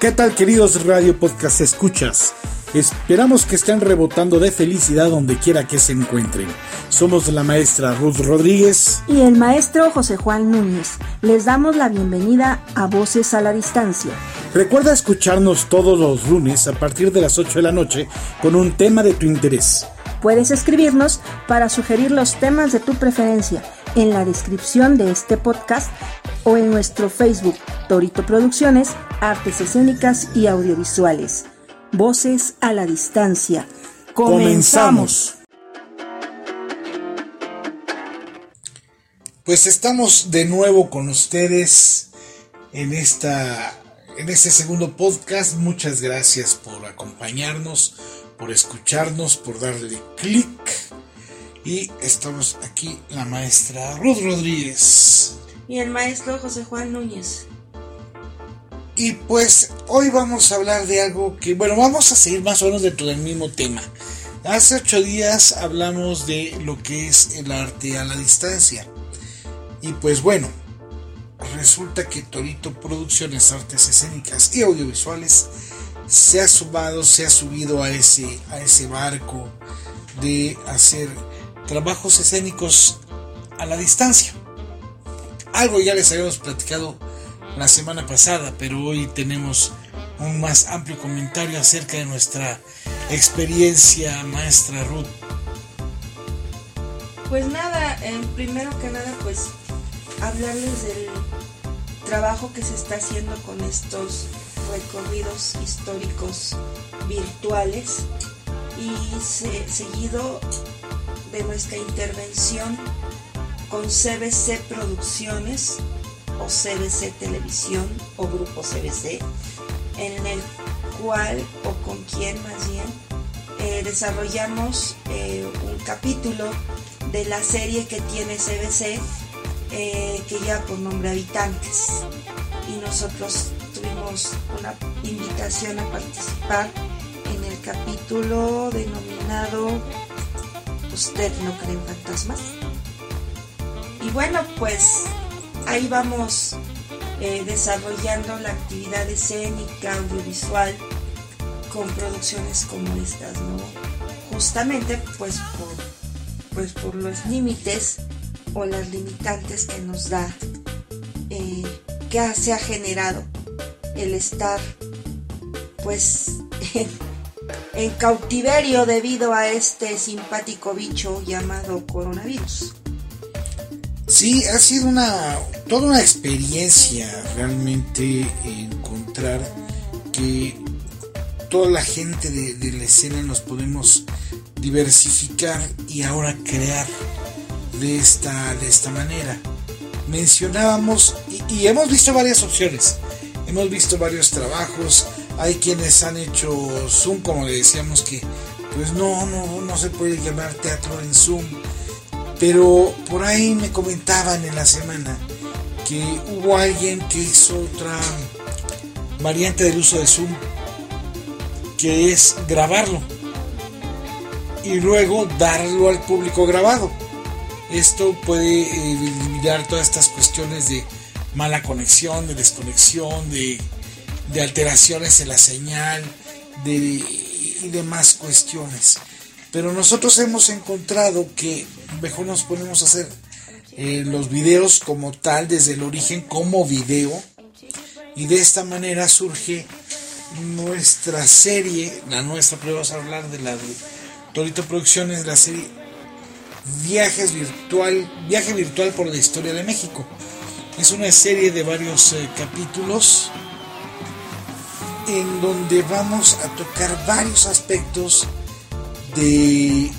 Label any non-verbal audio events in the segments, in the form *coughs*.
¿Qué tal queridos Radio Podcast escuchas? Esperamos que estén rebotando de felicidad donde quiera que se encuentren. Somos la maestra Ruth Rodríguez y el maestro José Juan Núñez. Les damos la bienvenida a Voces a la Distancia. Recuerda escucharnos todos los lunes a partir de las 8 de la noche con un tema de tu interés. Puedes escribirnos para sugerir los temas de tu preferencia en la descripción de este podcast o en nuestro Facebook Torito Producciones, Artes Escénicas y Audiovisuales. Voces a la distancia. Comenzamos. Pues estamos de nuevo con ustedes en esta en este segundo podcast. Muchas gracias por acompañarnos, por escucharnos, por darle clic. Y estamos aquí la maestra Ruth Rodríguez. Y el maestro José Juan Núñez. Y pues hoy vamos a hablar de algo que, bueno, vamos a seguir más o menos dentro del mismo tema. Hace ocho días hablamos de lo que es el arte a la distancia. Y pues bueno, resulta que Torito Producciones Artes Escénicas y Audiovisuales se ha sumado, se ha subido a ese, a ese barco de hacer trabajos escénicos a la distancia. Algo ya les habíamos platicado la semana pasada, pero hoy tenemos un más amplio comentario acerca de nuestra experiencia, maestra Ruth. Pues nada, primero que nada, pues hablarles del trabajo que se está haciendo con estos recorridos históricos virtuales y seguido nuestra intervención con CBC Producciones o CBC Televisión o Grupo CBC, en el cual o con quien más bien eh, desarrollamos eh, un capítulo de la serie que tiene CBC eh, que lleva por nombre Habitantes. Y nosotros tuvimos una invitación a participar en el capítulo denominado ¿Usted no cree en fantasmas? Y bueno, pues ahí vamos eh, desarrollando la actividad escénica, audiovisual, con producciones como estas, ¿no? Justamente pues por, pues por los límites o las limitantes que nos da, eh, que se ha generado el estar pues *laughs* en cautiverio debido a este simpático bicho llamado coronavirus. Sí, ha sido una toda una experiencia realmente encontrar que toda la gente de, la escena nos podemos diversificar y ahora crear de esta, de esta manera. Mencionábamos y, y hemos visto varias opciones, hemos visto varios trabajos, hay quienes han hecho Zoom, como le decíamos que pues no, no, no se puede llamar teatro en Zoom. Pero por ahí me comentaban en la semana que hubo alguien que hizo otra variante del uso de Zoom, que es grabarlo y luego darlo al público grabado. Esto puede eh, eliminar todas estas cuestiones de mala conexión, de desconexión, de de alteraciones en la señal de, y demás cuestiones. Pero nosotros hemos encontrado que mejor nos ponemos a hacer eh, los videos como tal, desde el origen como video. Y de esta manera surge nuestra serie, la nuestra, pero vamos a hablar de la de Torito Producciones, la serie Viajes Virtual, Viaje Virtual por la Historia de México. Es una serie de varios eh, capítulos en donde vamos a tocar varios aspectos de,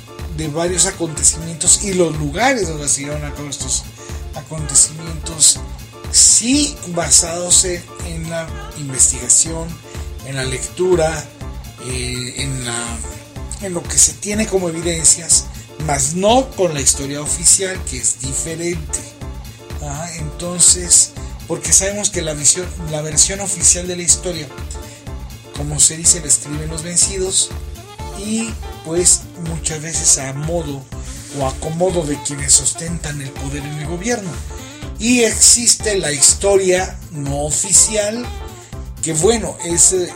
varios acontecimientos y los lugares donde se llevan a cabo estos acontecimientos, sí basados en, la investigación, en la lectura, eh, en, en lo que se tiene como evidencias, mas no con la historia oficial que es diferente. Ah, entonces, porque sabemos que la, visión, la versión oficial de la historia como se dice, escriben los vencidos y pues muchas veces a modo o acomodo de quienes ostentan el poder en el gobierno. Y existe la historia no oficial que bueno, es, eh,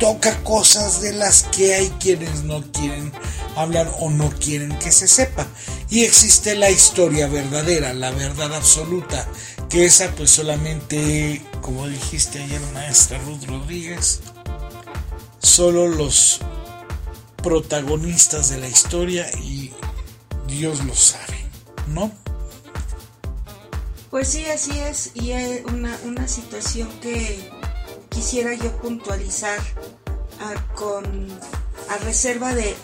toca cosas de las que hay quienes no quieren hablar o no quieren que se sepa. Y existe la historia verdadera, la verdad absoluta, que esa pues solamente, como dijiste ayer maestra Ruth Rodríguez, solo los protagonistas de la historia y Dios lo sabe, ¿no? Pues sí, así es, y es una, una situación que quisiera yo puntualizar a, con a reserva de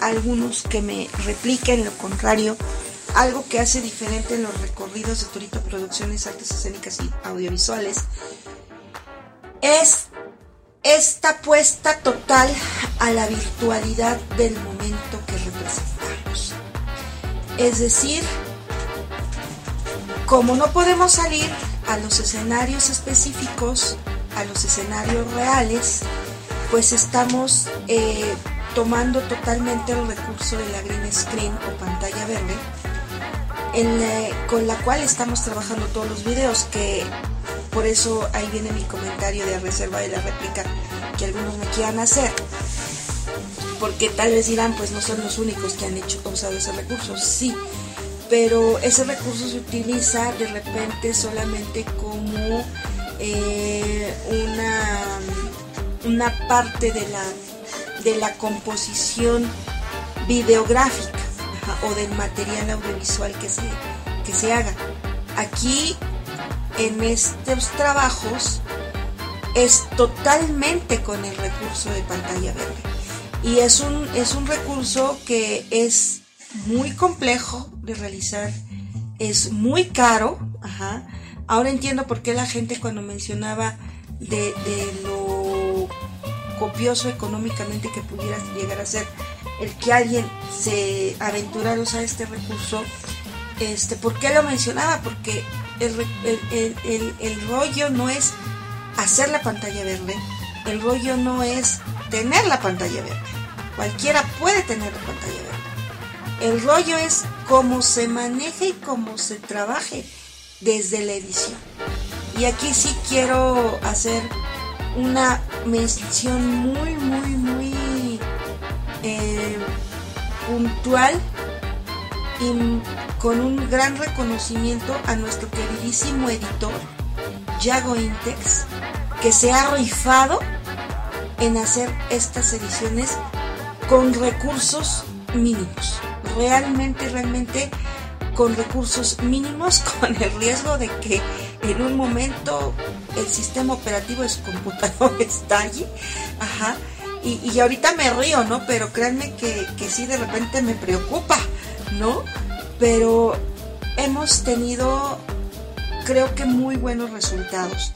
algunos que me repliquen lo contrario, algo que hace diferente en los recorridos de Torito Producciones Artes Escénicas y Audiovisuales, es esta apuesta total a la virtualidad del momento que representamos. Es decir, como no podemos salir a los escenarios específicos, a los escenarios reales, pues estamos eh, tomando totalmente el recurso de la green screen o pantalla verde, con la cual estamos trabajando todos los videos, que por eso ahí viene mi comentario de reserva de la réplica que algunos me quieran hacer. Porque tal vez dirán, pues no son los únicos que han hecho usado ese recurso. Sí, pero ese recurso se utiliza de repente solamente como eh, una, una parte de la, de la composición videográfica o del material audiovisual que se, que se haga. Aquí, en estos trabajos, es totalmente con el recurso de pantalla verde. Y es un, es un recurso que es muy complejo de realizar, es muy caro. Ahora entiendo por qué la gente cuando mencionaba de, lo copioso económicamente que pudiera llegar a ser el que alguien se aventurara a usar este recurso, este, ¿por qué lo mencionaba? Porque el, el rollo no es hacer la pantalla verde, el rollo no es tener la pantalla verde. Cualquiera puede tener la pantalla verde. El rollo es cómo se maneja y cómo se trabaje desde la edición. Y aquí sí quiero hacer una mención muy, muy, muy eh, puntual y con un gran reconocimiento a nuestro queridísimo editor, Yago Intex, que se ha rifado en hacer estas ediciones con recursos mínimos realmente, realmente con recursos mínimos, *laughs* con el riesgo de que en un momento el sistema operativo de su computador *laughs* estalle. Ajá. Y, y ahorita me río, ¿no? Pero créanme que, que sí de repente me preocupa, ¿no? Pero hemos tenido, creo que muy buenos resultados.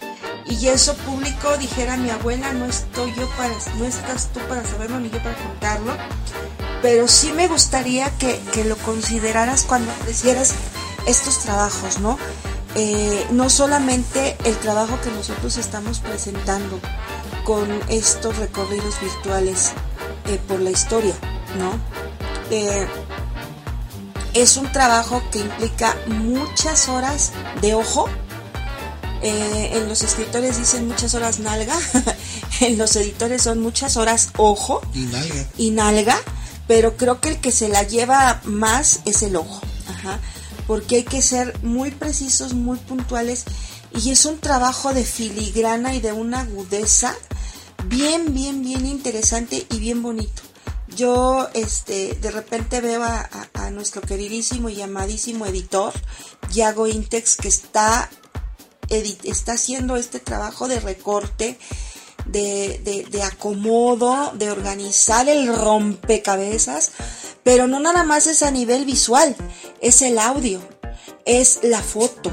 Y eso público, dijera mi abuela, no estoy yo para, no estás tú para saberlo ni yo para contarlo pero sí me gustaría que, lo consideraras cuando apreciaras estos trabajos, ¿no? Eh, no solamente el trabajo que nosotros estamos presentando con estos recorridos virtuales eh, por la historia, ¿no? Eh, es un trabajo que implica muchas horas de ojo. en los escritores dicen muchas horas nalga, *laughs* en los editores son muchas horas ojo y nalga. Y nalga pero creo que el que se la lleva más es el ojo, porque hay que ser muy precisos, muy puntuales y es un trabajo de filigrana y de una agudeza bien, bien, bien interesante y bien bonito. Yo este, de repente veo a, nuestro queridísimo y amadísimo editor, Yago Intex, que está, está haciendo este trabajo de recorte de, de, acomodo, de organizar el rompecabezas, pero no nada más es a nivel visual, es el audio, es la foto,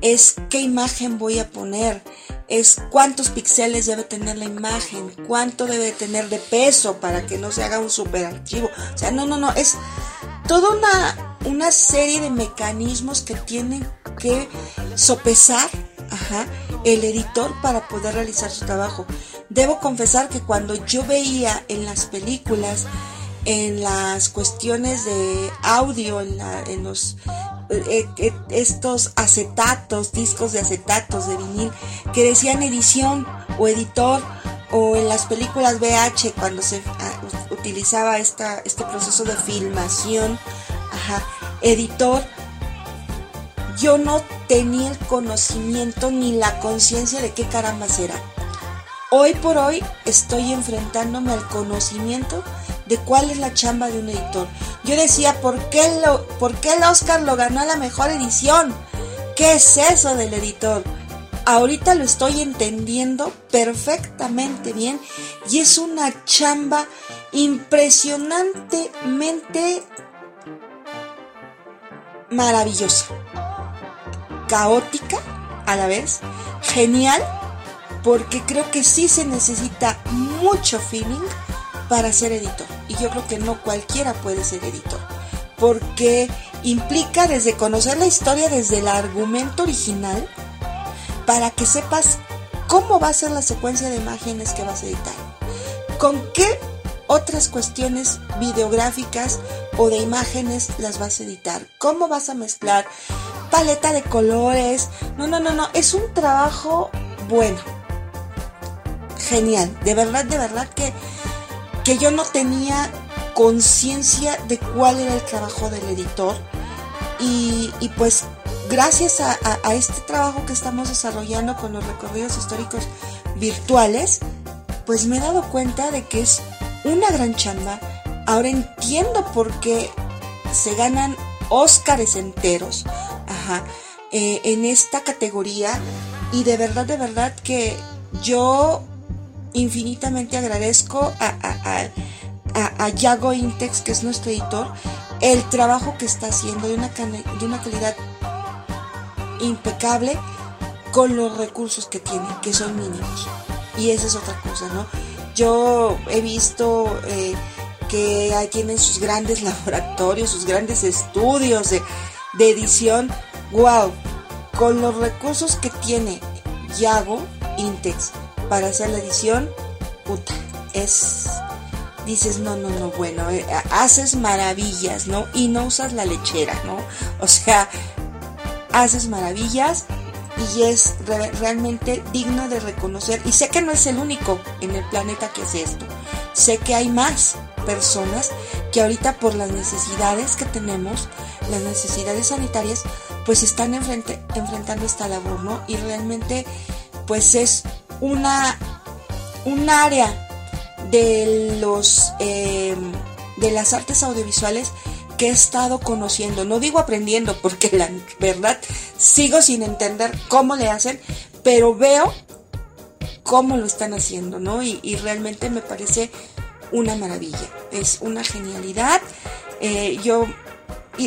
es qué imagen voy a poner, es cuántos píxeles debe tener la imagen, cuánto debe tener de peso para que no se haga un super archivo. O sea, no, no, no, es toda una, una serie de mecanismos que tienen que sopesar el editor para poder realizar su trabajo. Debo confesar que cuando yo veía en las películas, en las cuestiones de audio, en, los eh, eh, estos acetatos, discos de acetatos de vinil que decían edición o editor o en las películas VH cuando se ah, utilizaba esta, este proceso de filmación, ajá, editor, yo no tenía el conocimiento ni la conciencia de qué caramba era. Hoy por hoy estoy enfrentándome al conocimiento de cuál es la chamba de un editor. Yo decía, ¿por qué, lo, ¿por qué el Oscar lo ganó a la mejor edición? ¿Qué es eso del editor? Ahorita lo estoy entendiendo perfectamente bien y es una chamba impresionantemente maravillosa, caótica a la vez, genial, porque creo que sí se necesita mucho feeling para ser editor. Y yo creo que no cualquiera puede ser editor, porque implica desde conocer la historia desde el argumento original, para que sepas cómo va a ser la secuencia de imágenes que vas a editar. Con qué otras cuestiones videográficas o de imágenes las vas a editar. Cómo vas a mezclar paleta de colores. No, no, no, no. Es un trabajo bueno. Genial. De verdad, de verdad que, que yo no tenía conciencia de cuál era el trabajo del editor. Y, pues gracias a, este trabajo que estamos desarrollando con los recorridos históricos virtuales, pues me he dado cuenta de que es una gran chamba. Ahora entiendo por qué se ganan Óscares enteros eh, en esta categoría y de verdad, de verdad que yo infinitamente agradezco a, a, a Yago Intex, que es nuestro editor, el trabajo que está haciendo de una, de una calidad impecable con los recursos que tiene, que son mínimos. Y esa es otra cosa, ¿no? Yo he visto eh, que tienen sus grandes *laughs* laboratorios, sus grandes estudios de, edición. ¡Wow! Con los recursos que tiene Yago Intex para hacer la edición, puta, es dices, no, no, no, bueno, eh, haces maravillas, ¿no? Y no usas la lechera, ¿no? O sea, haces maravillas y es realmente digno de reconocer. Y sé que no es el único en el planeta que hace esto. Sé que hay más personas que ahorita por las necesidades que tenemos, las necesidades sanitarias, pues están enfrentando esta labor, ¿no? Y realmente pues es una un área de los eh, de las artes audiovisuales que he estado conociendo. No digo aprendiendo, porque la verdad sigo sin entender cómo le hacen, pero veo cómo lo están haciendo, ¿no? Y, realmente me parece una maravilla, es una genialidad. Eh, yo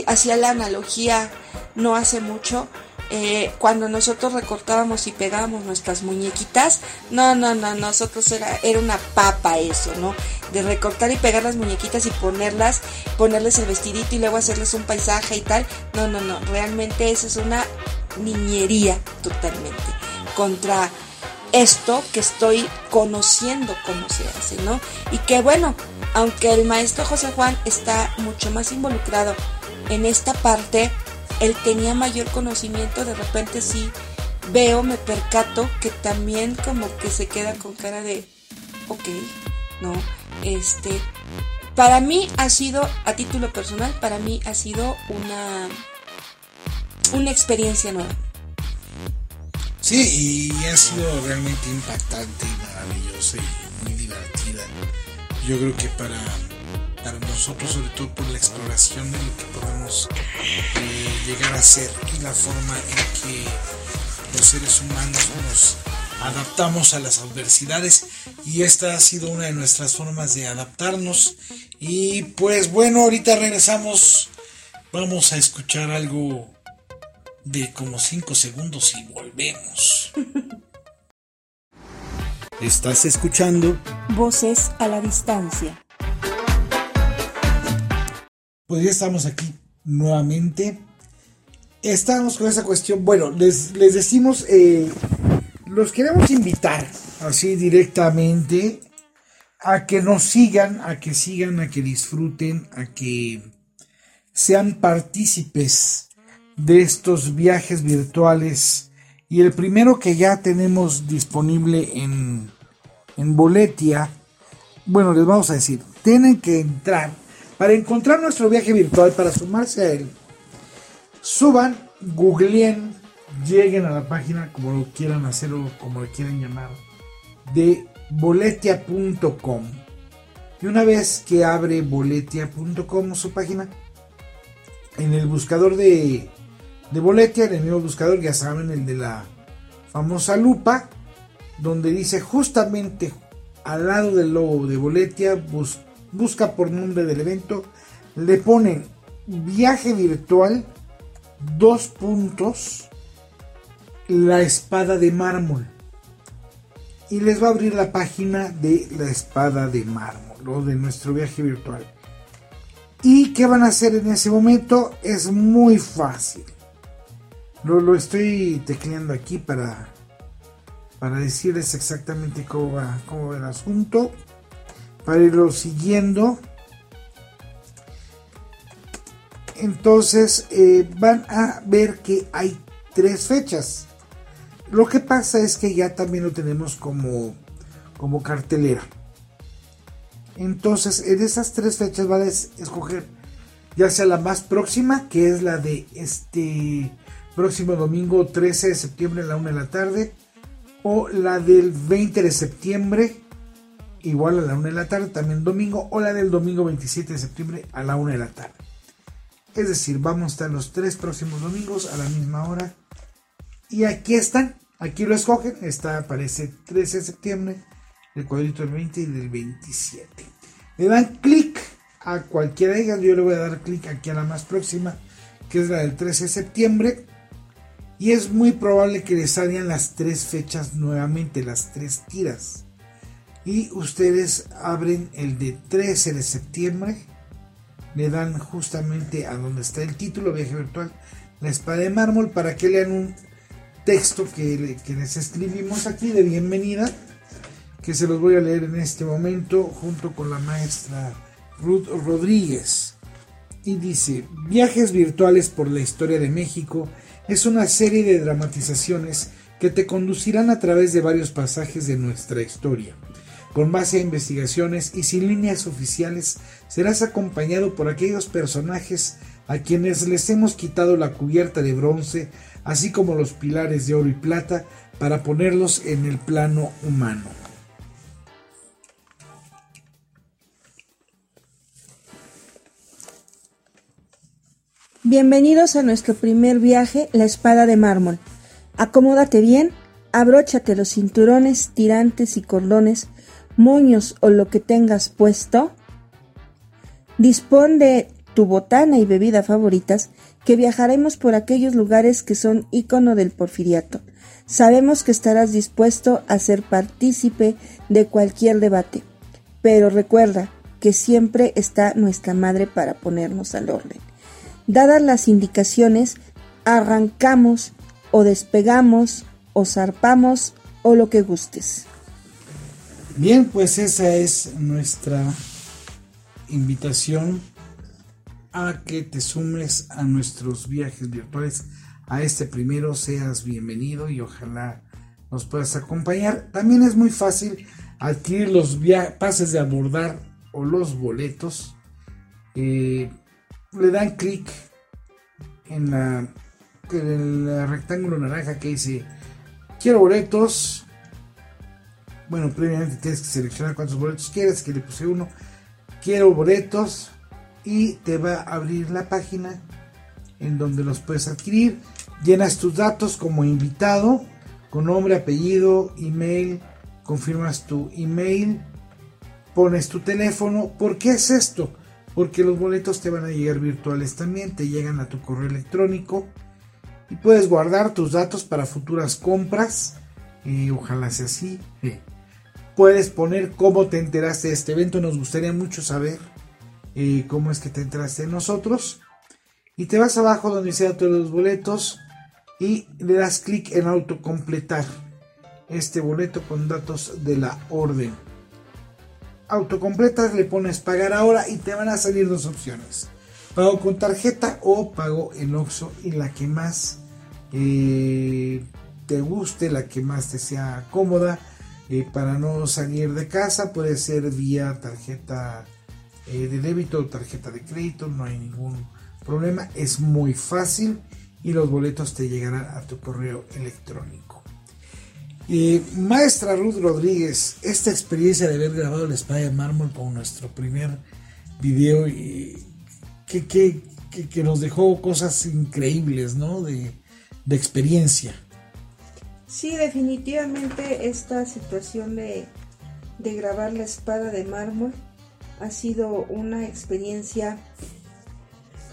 hacía la analogía no hace mucho eh, cuando nosotros recortábamos y pegábamos nuestras muñequitas, no, no, no, nosotros era, era una papa eso, ¿no? De recortar y pegar las muñequitas y ponerlas, ponerles el vestidito y luego hacerles un paisaje y tal. No, no, no, realmente eso es una niñería totalmente contra esto que estoy conociendo cómo se hace, ¿no? Y que bueno, aunque el maestro José Juan está mucho más involucrado en esta parte, él tenía mayor conocimiento, de repente sí veo, me percato que también como que se queda con cara de, ok, ¿no? Este, para mí ha sido, a título personal, para mí ha sido una, una experiencia nueva. Sí, y ha sido realmente impactante y maravillosa y muy divertida. Yo creo que para para nosotros, sobre todo por la exploración de lo que podemos eh, llegar a ser y la forma en que los seres humanos nos adaptamos a las adversidades. Y esta ha sido una de nuestras formas de adaptarnos. Y pues bueno ahorita regresamos. Vamos a escuchar algo de como 5 segundos y volvemos. *laughs* Estás escuchando voces a la distancia pues ya estamos aquí nuevamente. Estamos con esa cuestión. Bueno, les, decimos, eh, los queremos invitar así directamente a que nos sigan, a que sigan, a que disfruten, a que sean partícipes de estos viajes virtuales Y el primero que ya tenemos disponible en, en Boletia, bueno, les vamos a decir, tienen que entrar para encontrar nuestro viaje virtual, para sumarse a él. Suban, googleen, lleguen a la página como lo quieran hacer o como lo quieran llamar, de boletia.com. Y una vez que abre boletia.com su página, en el buscador de, de Boletia, en el mismo buscador, ya saben, el de la famosa lupa, donde dice justamente al lado del logo de Boletia, busca por nombre del evento, le ponen viaje virtual, dos puntos, la espada de mármol. Y les va a abrir la página de la espada de mármol o de nuestro viaje virtual. ¿Y qué van a hacer en ese momento? Es muy fácil. Lo, lo estoy tecleando aquí para, para decirles exactamente cómo va, cómo va el asunto. Para irlo siguiendo. Entonces eh, van a ver que hay tres fechas. Lo que pasa es que ya también lo tenemos como, como cartelera. Entonces, en esas tres fechas van a escoger ya sea la más próxima, que es la de este próximo domingo 13 de septiembre a la 1 de la tarde, o la del 20 de septiembre, igual a la 1 de la tarde, también domingo, o la del domingo 27 de septiembre a la 1 de la tarde. Es decir, vamos a estar los tres próximos domingos a la misma hora. Y aquí están, aquí lo escogen, está, aparece 13 de septiembre, el cuadrito del 20 y del 27. Le dan clic a cualquiera de ellas, yo le voy a dar clic aquí a la más próxima, que es la del 13 de septiembre. Y es muy probable que les salgan las tres fechas nuevamente, las tres tiras. Y ustedes abren el de 13 de septiembre, le dan justamente a donde está el título, viaje virtual, la espada de mármol, para que lean un texto que, que les escribimos aquí de bienvenida que se los voy a leer en este momento junto con la maestra Ruth Rodríguez. Y dice, Viajes virtuales por la historia de México es una serie de dramatizaciones que te conducirán a través de varios pasajes de nuestra historia. Con base a investigaciones y sin líneas oficiales, serás acompañado por aquellos personajes a quienes les hemos quitado la cubierta de bronce, así como los pilares de oro y plata, para ponerlos en el plano humano. Bienvenidos a nuestro primer viaje, la espada de mármol. Acomódate bien, abróchate los cinturones, tirantes y cordones, moños o lo que tengas puesto. Dispón de tu botana y bebida favoritas, que viajaremos por aquellos lugares que son ícono del porfiriato. Sabemos que estarás dispuesto a ser partícipe de cualquier debate, pero recuerda que siempre está nuestra madre para ponernos al orden. Dadas las indicaciones, arrancamos o despegamos o zarpamos o lo que gustes. Bien, pues esa es nuestra invitación a que te sumes a nuestros viajes virtuales. A este primero seas bienvenido y ojalá nos puedas acompañar. También es muy fácil adquirir los pases de abordar o los boletos. Eh, le dan clic en en el rectángulo naranja que dice quiero boletos bueno previamente tienes que seleccionar cuántos boletos quieres que le puse uno quiero boletos y te va a abrir la página en donde los puedes adquirir llenas tus datos como invitado con nombre apellido email confirmas tu email pones tu teléfono ¿por qué es esto? porque los boletos te van a llegar virtuales también, te llegan a tu correo electrónico y puedes guardar tus datos para futuras compras, y ojalá sea así. Puedes poner cómo te enteraste de este evento, nos gustaría mucho saber eh, cómo es que te enteraste de nosotros. Y te vas abajo donde dice todos los boletos y le das clic en autocompletar este boleto con datos de la orden autocompletas, le pones pagar ahora y te van a salir dos opciones. Pago con tarjeta o pago en Oxxo y la que más eh, te guste, la que más te sea cómoda. Eh, para no salir de casa puede ser vía tarjeta eh, de débito o tarjeta de crédito, no hay ningún problema, es muy fácil y los boletos te llegarán a tu correo electrónico. Eh, maestra Ruth Rodríguez, esta experiencia de haber grabado la espada de mármol con nuestro primer video y que, que, nos dejó cosas increíbles, ¿no? De, de experiencia. Sí, definitivamente esta situación de, de grabar la espada de mármol ha sido una experiencia,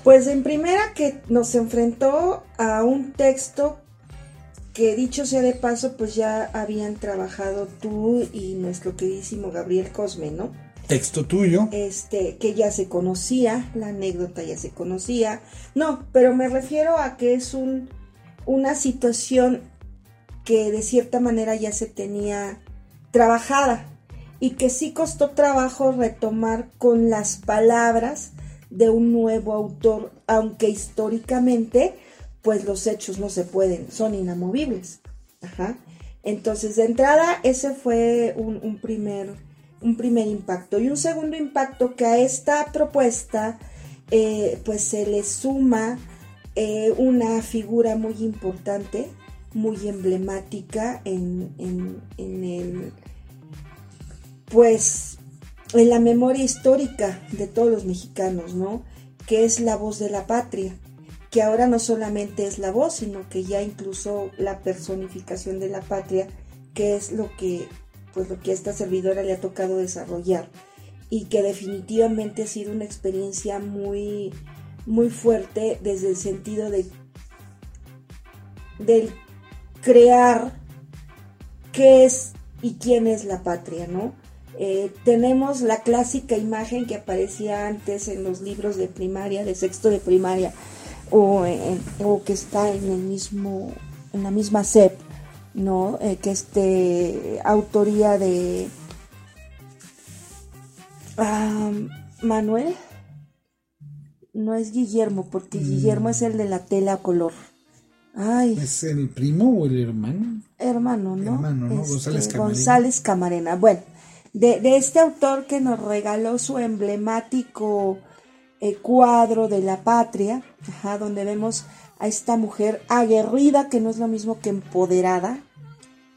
pues en primera que nos enfrentó a un texto que dicho sea de paso, pues ya habían trabajado tú y nuestro queridísimo Gabriel Cosme, ¿no? Texto tuyo. Este, que ya se conocía, la anécdota ya se conocía. No, pero me refiero a que es un, una situación que de cierta manera ya se tenía trabajada y que sí costó trabajo retomar con las palabras de un nuevo autor, aunque históricamente pues los hechos no se pueden, son inamovibles. Entonces, de entrada, ese fue un, primer, un primer impacto. Y un segundo impacto que a esta propuesta, eh, pues se le suma eh, una figura muy importante, muy emblemática en, en, en el, pues, en la memoria histórica de todos los mexicanos, ¿no? Que es la voz de la patria que ahora no solamente es la voz, sino que ya incluso la personificación de la patria, que es lo que, pues lo que a esta servidora le ha tocado desarrollar y que definitivamente ha sido una experiencia muy, muy fuerte desde el sentido de del crear qué es y quién es la patria, ¿no? Eh, tenemos la clásica imagen que aparecía antes en los libros de primaria, de sexto de primaria, o, que está en el mismo, en la misma SEP, ¿no? Eh, que es de autoría de Manuel. No es Guillermo, porque mm. Guillermo es el de la tela color. Ay. ¿Es el primo o el hermano? Hermano, ¿no? Hermano, ¿no? Este, González Camarena. González Camarena. Bueno, de, de, este autor que nos regaló su emblemático el cuadro de la patria, donde vemos a esta mujer aguerrida, que no es lo mismo que empoderada.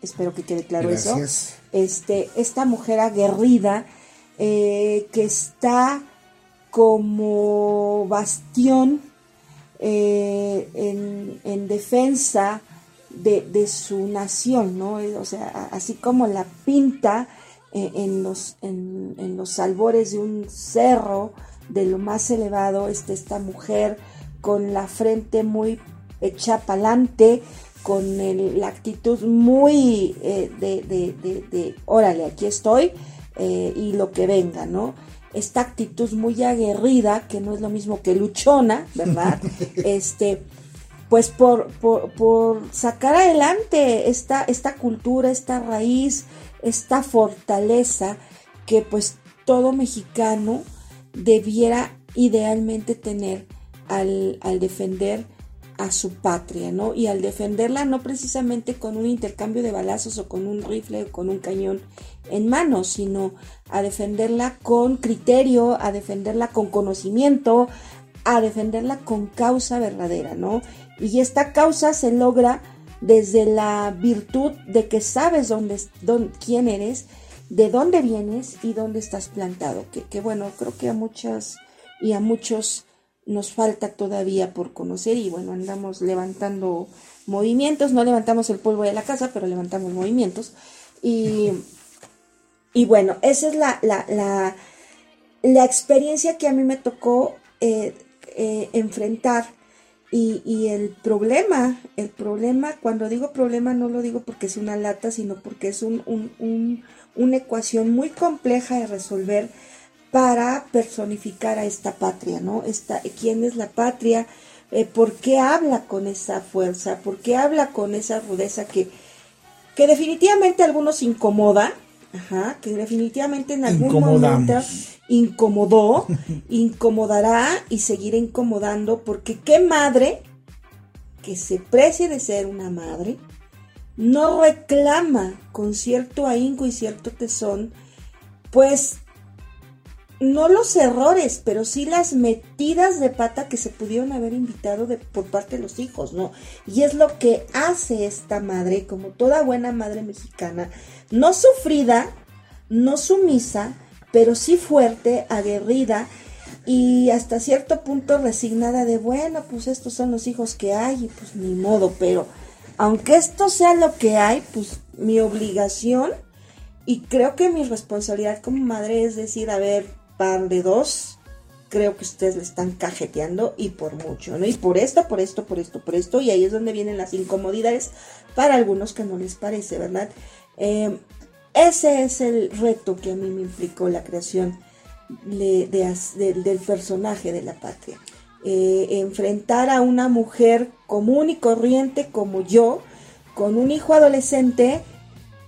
Espero que quede claro eso. Este, esta mujer aguerrida eh, que está como bastión eh, en, defensa de, su nación, ¿no? Eh, o sea, así como la pinta en, los, en los albores de un cerro, de lo más elevado está esta mujer con la frente muy hecha pa'lante, con la actitud muy eh, de, de, de, órale, aquí estoy eh, y lo que venga, ¿no? Esta actitud muy aguerrida, que no es lo mismo que luchona, ¿verdad? *laughs* este, pues por, por, por sacar adelante esta, esta cultura, esta raíz, esta fortaleza que pues todo mexicano debiera idealmente tener al, defender a su patria, ¿no? Y al defenderla no precisamente con un intercambio de balazos o con un rifle o con un cañón en mano, sino a defenderla con criterio, a defenderla con conocimiento, a defenderla con causa verdadera, ¿no? Y esta causa se logra desde la virtud de que sabes dónde, dónde quién eres de dónde vienes y dónde estás plantado. Que, bueno, creo que a muchas y a muchos nos falta todavía por conocer y bueno, andamos levantando movimientos, no levantamos el polvo de la casa, pero levantamos movimientos. Y, y bueno, esa es la, la, la, experiencia que a mí me tocó eh, eh, enfrentar. Y, y, el problema, el problema, cuando digo problema no lo digo porque es una lata, sino porque es un, un una ecuación muy compleja de resolver para personificar a esta patria, ¿no? Esta, ¿Quién es la patria? Eh, ¿Por qué habla con esa fuerza? ¿Por qué habla con esa rudeza que, que definitivamente a algunos incomoda? Ajá, que definitivamente en algún momento incomodó, *laughs* incomodará y seguirá incomodando, porque qué madre que se precie de ser una madre, no reclama con cierto ahínco y cierto tesón, pues no los errores, pero sí las metidas de pata que se pudieron haber invitado por parte de los hijos, ¿no? Y es lo que hace esta madre, como toda buena madre mexicana, no sufrida, no sumisa, pero sí fuerte, aguerrida y hasta cierto punto resignada de, bueno, pues estos son los hijos que hay y pues ni modo, pero aunque esto sea lo que hay, pues mi obligación y creo que mi responsabilidad como madre es decir, a ver, de dos, creo que ustedes le están cajeteando y por mucho, ¿no? Y por esto, por esto, por esto, por esto, y ahí es donde vienen las incomodidades para algunos que no les parece, ¿verdad? Eh, ese es el reto que a mí me implicó la creación del personaje de la patria. Eh, enfrentar a una mujer común y corriente como yo, con un hijo adolescente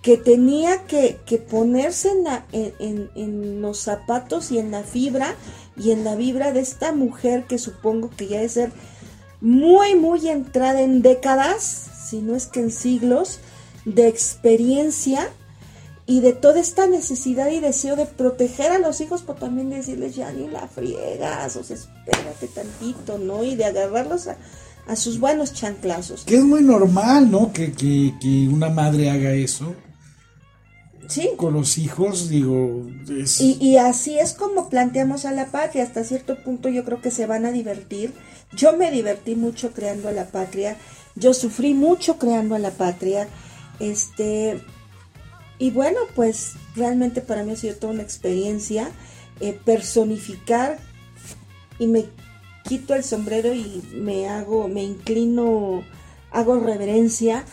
que tenía que, ponerse en, en, los zapatos y en la fibra y en la vibra de esta mujer que supongo que ya debe ser muy, muy entrada en décadas, si no es que en siglos, de experiencia y de toda esta necesidad y deseo de proteger a los hijos, pero también decirles ya ni la friegas, o sea, espérate tantito, ¿no? Y de agarrarlos a, sus buenos chanclazos. Que es muy normal, ¿no? Que, que, que una madre haga eso. Sí. Con los hijos, digo. Y, y así es como planteamos a la patria. Hasta cierto punto yo creo que se van a divertir. Yo me divertí mucho creando a la patria. Yo sufrí mucho creando a la patria. Este, y bueno, pues realmente para mí ha sido toda una experiencia eh, personificar y me quito el sombrero y me hago, me inclino, hago reverencia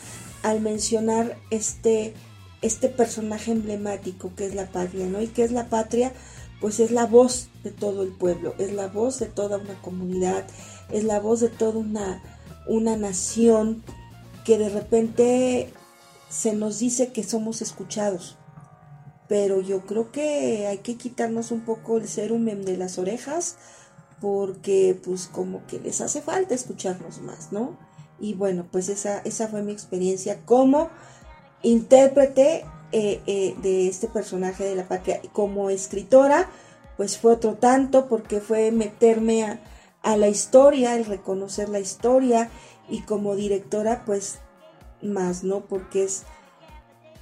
al mencionar este, este personaje emblemático que es la patria, ¿no? Y que es la patria, pues es la voz de todo el pueblo, es la voz de toda una comunidad, es la voz de toda una, una nación que de repente se nos dice que somos escuchados, pero yo creo que hay que quitarnos un poco el serum de las orejas porque pues como que les hace falta escucharnos más, ¿no? Y bueno, pues esa, esa fue mi experiencia como intérprete eh, eh, de este personaje de la patria. Como escritora, pues fue otro tanto porque fue meterme a, a la historia, el reconocer la historia y como directora, pues más, ¿no? Porque es,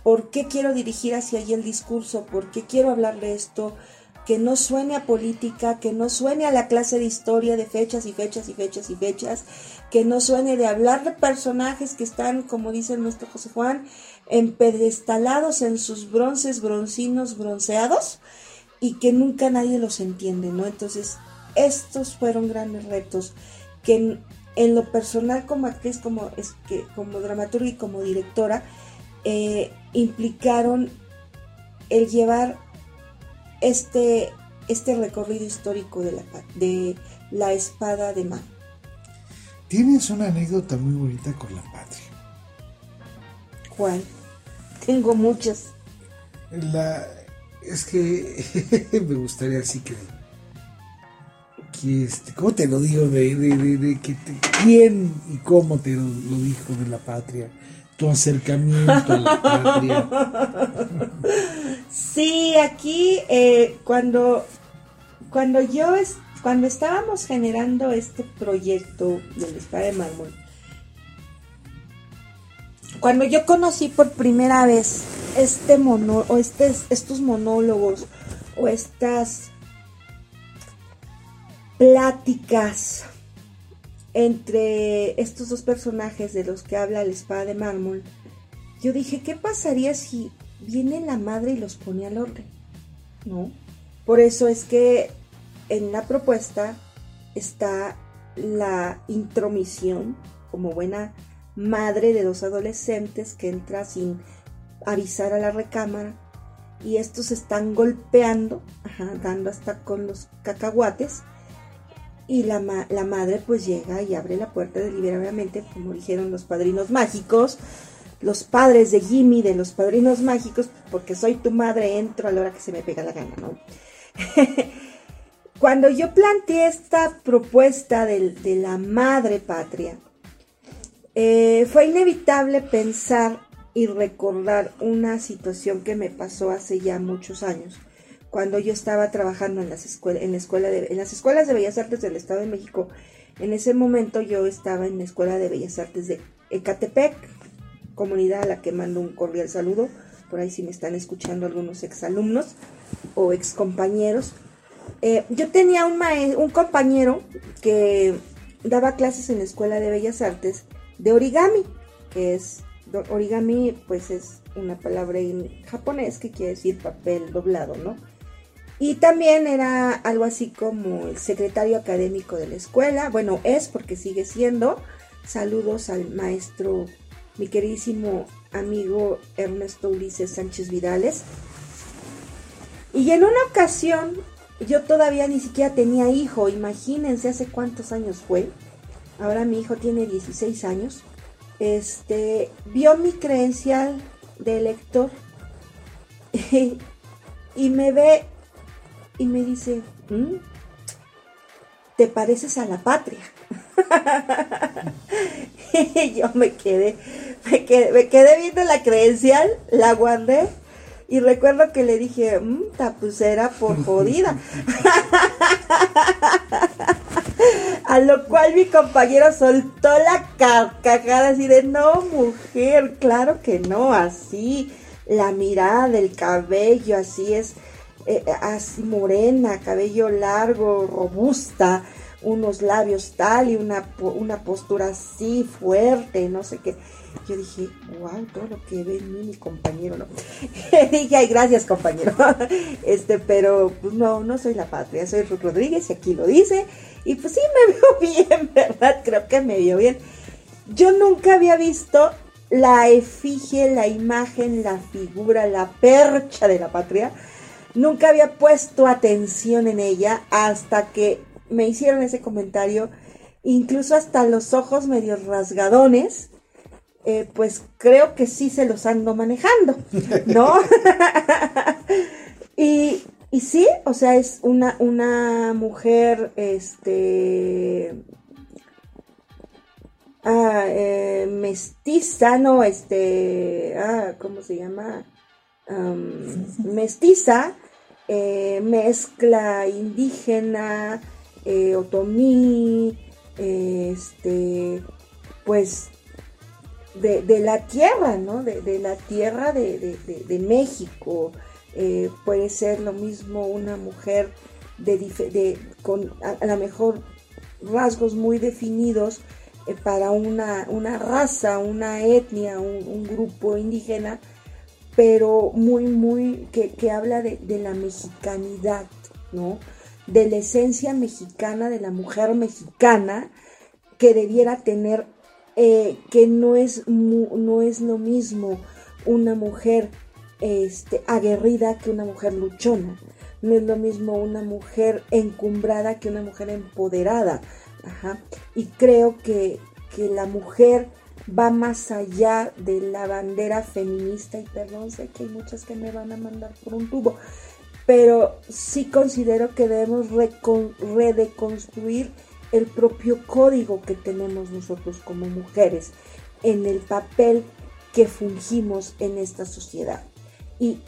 ¿por qué quiero dirigir hacia allí el discurso? ¿Por qué quiero hablar de esto? Que no suene a política, que no suene a la clase de historia de fechas y fechas y fechas y fechas, que no suene de hablar de personajes que están, como dice nuestro José Juan, empedestalados en sus bronces, broncinos, bronceados, y que nunca nadie los entiende, ¿no? Entonces, estos fueron grandes retos que en lo personal como actriz, como, es que, como dramaturga y como directora, eh, implicaron el llevar este, este recorrido histórico de la, de la espada de mano. Tienes una anécdota muy bonita con la patria. ¿Cuál? Tengo muchas. La, es que *laughs* me gustaría así que este, ¿cómo te lo digo? De, de, que quién y cómo te lo, dijo de la patria, tu acercamiento a la patria. Sí, aquí eh, cuando, cuando yo cuando estábamos generando este proyecto del Espada de Mármol, cuando yo conocí por primera vez este mono, o este, estos monólogos o estas pláticas entre estos dos personajes de los que habla la espada de mármol, yo dije, ¿qué pasaría si viene la madre y los pone al orden? ¿No? Por eso es que en la propuesta está la intromisión como buena madre de dos adolescentes que entra sin avisar a la recámara y estos están golpeando, dando hasta con los cacahuates y la, la madre pues llega y abre la puerta deliberadamente, como dijeron los padrinos mágicos, los padres de Jimmy, de los padrinos mágicos, porque soy tu madre, entro a la hora que se me pega la gana, ¿no? *laughs* Cuando yo planteé esta propuesta de, la madre patria, eh, fue inevitable pensar y recordar una situación que me pasó hace ya muchos años, cuando yo estaba trabajando en las, escuelas, en, la escuela de, en las escuelas de Bellas Artes del Estado de México. En ese momento yo estaba en la Escuela de Bellas Artes de Ecatepec, comunidad a la que mando un cordial saludo, por ahí si me están escuchando algunos exalumnos o excompañeros. Eh, yo tenía un, un compañero que daba clases en la Escuela de Bellas Artes de origami, que es origami, pues es una palabra en japonés que quiere decir papel doblado, ¿no? Y también era algo así como el secretario académico de la escuela, bueno, es porque sigue siendo. Saludos al maestro, mi queridísimo amigo Ernesto Ulises Sánchez Vidales. Y en una ocasión, yo todavía ni siquiera tenía hijo, imagínense hace cuántos años fue. Ahora mi hijo tiene 16 años este, vio mi credencial de lector *laughs* y, me ve y me dice, mm, ¿te pareces a la patria? *laughs* y yo me quedé, me quedé, me quedé viendo la credencial, la guardé y recuerdo que le dije, mmm, tapusera por *laughs* jodida. *laughs* A lo cual mi compañero soltó la carcajada así de, no, mujer, claro que no, así. La mirada, el cabello, así es, eh, así morena, cabello largo, robusta, unos labios tal y una, una postura así fuerte, no sé qué. Yo dije, wow, todo lo que ve en mí mi compañero, ¿no? *laughs* dije, ay, gracias, compañero. *laughs* este, pero pues no, no soy la patria, soy Ruth Rodríguez y aquí lo dice. Y pues sí, me *laughs* veo bien, ¿verdad? Creo que me vio bien. Yo nunca había visto la efigie, la imagen, la figura, la percha de la patria. Nunca había puesto atención en ella hasta que me hicieron ese comentario. Incluso hasta los ojos medio rasgadones eh, pues creo que sí se los ando manejando, ¿no? *laughs* y, y, sí, o sea, es una, una mujer, este, ah, eh, mestiza, ¿no? Este, ah, ¿cómo se llama? Mestiza, eh, mezcla indígena, otomí, este, pues de, la tierra, ¿no? De, la tierra de, México. Eh, puede ser lo mismo una mujer de, con a, lo mejor rasgos muy definidos eh, para una, una, raza, una etnia, un, grupo indígena, pero muy, muy, que, que habla de, la mexicanidad, ¿no? De la esencia mexicana, de la mujer mexicana, que debiera tener eh, que no es, no es lo mismo una mujer este, aguerrida que una mujer luchona. No es lo mismo una mujer encumbrada que una mujer empoderada. Y creo que, que la mujer va más allá de la bandera feminista y perdón, sé que hay muchas que me van a mandar por un tubo, pero sí considero que debemos redeconstruir el propio código que tenemos nosotros como mujeres en el papel que fungimos en esta sociedad. Y,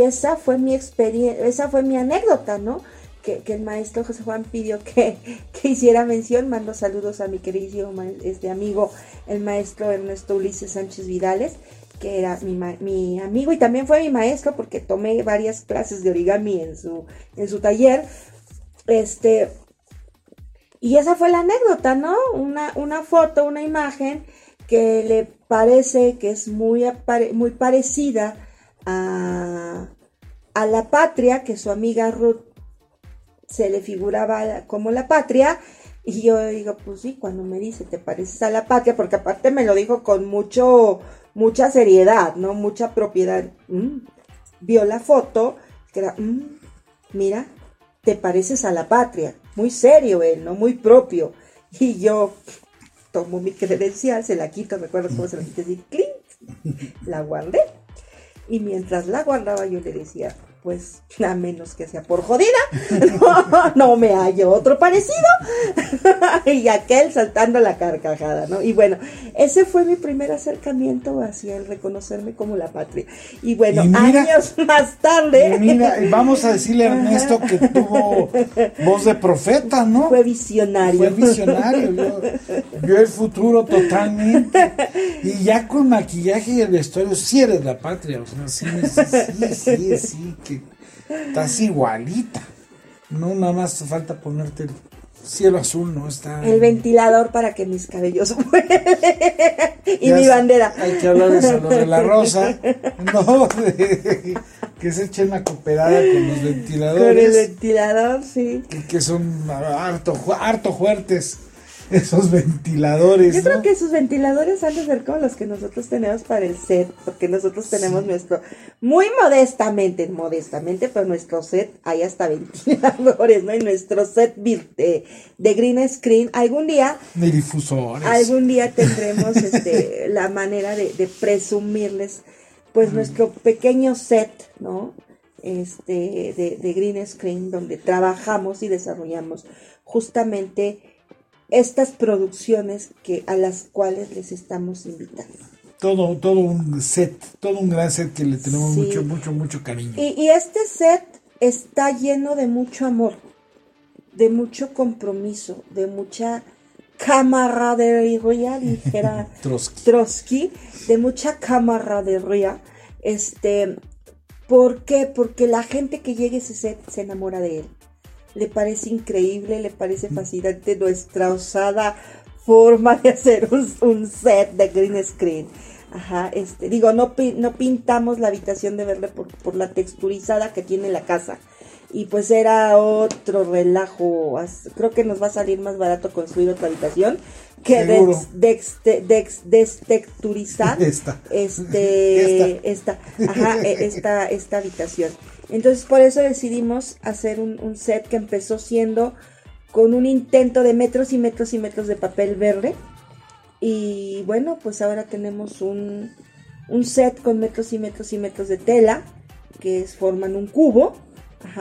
esa fue mi experiencia, esa fue mi anécdota, ¿no? Que, el maestro José Juan pidió que, *laughs* hiciera mención, mando saludos a mi querido este amigo, el maestro Ernesto Ulises Sánchez Vidales, que era mi, mi, amigo y también fue mi maestro porque tomé varias clases de origami en su, en su taller. Este, y esa fue la anécdota, ¿no? Una, una foto, una imagen que le parece que es muy, muy parecida a, a la patria, que su amiga Ruth se le figuraba como la patria. Y yo digo, pues sí, cuando me dice, te pareces a la patria, porque aparte me lo dijo con mucho, mucha seriedad, ¿no? Mucha propiedad. Mm. Vio la foto, que era, mm, mira, te pareces a la patria muy serio él, ¿no? Muy propio. Y yo tomo mi credencial, se la quito, recuerdo cómo se la quité así, ¡clink! La guardé. Y mientras la guardaba yo le decía, pues *laughs* a menos que sea por jodida, *laughs* no, no me hallo otro parecido. *laughs* y aquel saltando la carcajada, ¿no? Y bueno, ese fue mi primer acercamiento hacia el reconocerme como la patria. Y bueno, años más tarde. mira, vamos a decirle a Ernesto que tuvo voz de profeta, ¿no? Fue visionario. Fue visionario, vio, el futuro totalmente. Y ya con maquillaje y el vestuario, sí eres la patria, o sea, sí, sí, sí, sí, que estás igualita. No, nada más te falta ponerte el cielo azul, ¿no? Está. El ventilador para que mis cabellos *laughs* y mi bandera. Hay que hablar de eso, de la *laughs* rosa. No, *laughs* que se echen una cooperada con los ventiladores. Con el ventilador, sí. Que, son harto, harto fuertes *laughs* esos ventiladores. Yo creo que esos ventiladores han de ser como los que nosotros tenemos para el set, porque nosotros tenemos nuestro, muy modestamente, modestamente, pero nuestro set hay hasta *laughs* ventiladores, ¿no? Y nuestro set de, de green screen, algún día. De difusores. Algún día *laughs* tendremos este, la manera de, presumirles, pues, nuestro pequeño set, ¿no? Este, de, de green screen, donde trabajamos y desarrollamos justamente estas producciones que, a las cuales les estamos invitando. Todo, todo un set, todo un gran set que le tenemos mucho, mucho, mucho cariño. Y, este set está lleno de mucho amor, de mucho compromiso, de mucha camaradería, dijera *laughs* Trotsky. Trotsky, de mucha camaradería. Este, ¿Por qué? Porque la gente que llegue a ese set se enamora de él le parece increíble, le parece fascinante nuestra osada forma de hacer un, set de green screen. Ajá, este, digo, no, no pintamos la habitación de verle por, por, la texturizada que tiene la casa. Y pues era otro relajo. Creo que nos va a salir más barato construir otra habitación que dex, dex, destexturizar *laughs* esta. Este, *laughs* esta. ajá, e, esta, esta habitación. Entonces por eso decidimos hacer un, set que empezó siendo con un intento de metros y metros y metros de papel verde. Y bueno, pues ahora tenemos un, set con metros y metros y metros de tela que forman un cubo,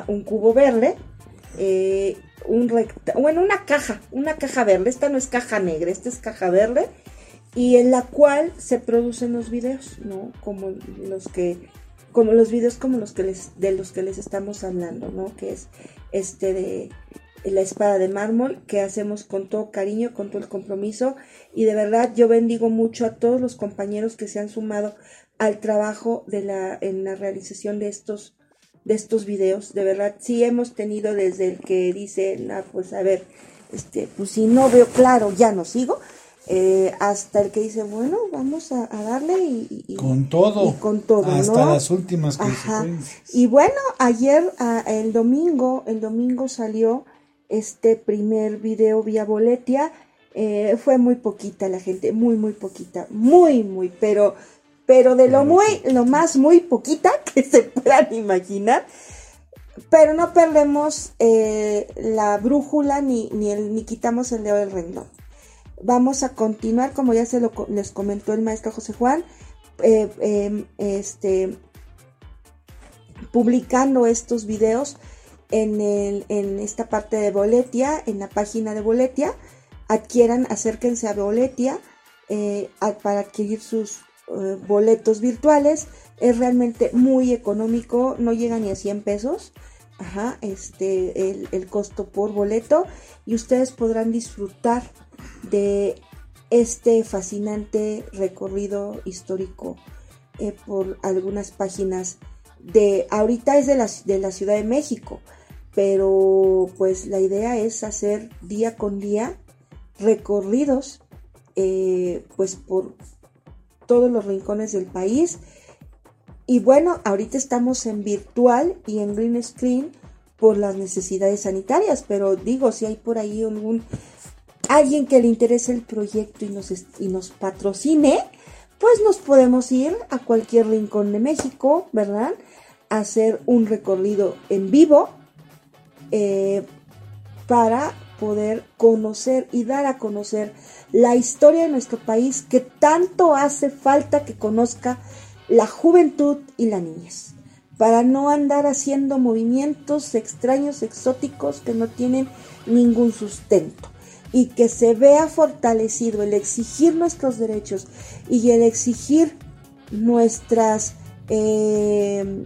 un cubo verde, eh, un bueno, una caja, una caja verde. Esta no es caja negra, esta es caja verde y en la cual se producen los videos, ¿no? Como los que como los videos como los que les, de los que les estamos hablando, ¿no? Que es este de la espada de mármol que hacemos con todo cariño, con todo el compromiso. Y de verdad yo bendigo mucho a todos los compañeros que se han sumado al trabajo de la en la realización de estos de estos videos, de verdad sí hemos tenido desde el que dice, nah, pues a ver, este, pues si no veo claro, ya no sigo, eh, hasta el que dice, bueno, vamos a, darle y, Con todo. con todo, Hasta las últimas consecuencias. Y bueno, ayer, el domingo, el domingo salió este primer video vía Boletia. Eh, fue muy poquita la gente, muy, muy poquita, muy, muy, pero, pero de lo muy, lo más muy poquita *laughs* que se puedan imaginar. Pero no perdemos eh, la brújula ni, ni, el, ni quitamos el dedo del renglón. Vamos a continuar, como ya se lo les comentó el maestro José Juan, eh, em, este, publicando estos videos en, esta parte de Boletia, en la página de Boletia. Adquieran, acérquense a Boletia eh, para adquirir sus eh, boletos virtuales. Es realmente muy económico, no llega ni a 100 pesos. Este, el costo por boleto y ustedes podrán disfrutar de este fascinante recorrido histórico eh, por algunas páginas de ahorita es de la, de la Ciudad de México pero pues la idea es hacer día con día recorridos eh, pues por todos los rincones del país. Y bueno ahorita estamos en virtual y en green screen por las necesidades sanitarias pero digo si hay por ahí algún alguien que le interese el proyecto y nos, y nos patrocine, pues nos podemos ir a cualquier rincón de México, ¿verdad? hacer un recorrido en vivo eh, para poder conocer y dar a conocer la historia de nuestro país que tanto hace falta que conozca la juventud y la niñez. para no andar haciendo movimientos extraños, exóticos que no tienen ningún sustento y que se vea fortalecido el exigir nuestros derechos y el exigir nuestras eh,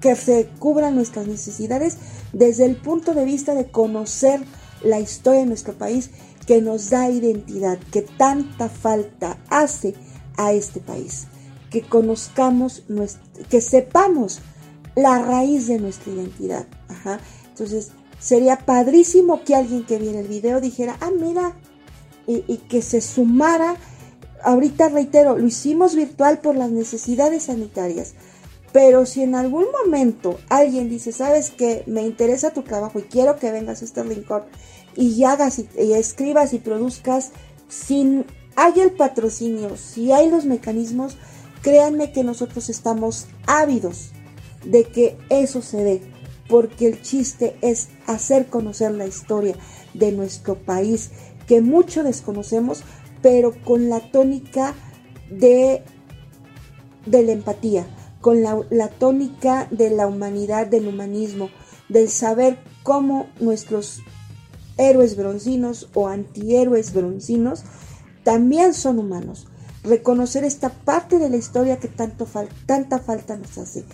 que se cubran nuestras necesidades desde el punto de vista de conocer la historia de nuestro país que nos da identidad, que tanta falta hace a este país, que conozcamos, que sepamos la raíz de nuestra identidad. Entonces, sería padrísimo que alguien que viera el video dijera, ah, mira, y, y que se sumara. Ahorita reitero, lo hicimos virtual por las necesidades sanitarias pero si en algún momento alguien dice, sabes que me interesa tu trabajo y quiero que vengas a este rincón y hagas y, escribas y produzcas, sin hay el patrocinio, si hay los mecanismos, créanme que nosotros estamos ávidos de que eso se dé, porque el chiste es hacer conocer la historia de nuestro país, que mucho desconocemos, pero con la tónica de, la empatía con la, tónica de la humanidad, del humanismo, del saber cómo nuestros héroes broncinos o antihéroes broncinos también son humanos. Reconocer esta parte de la historia que tanto tanta falta nos hace.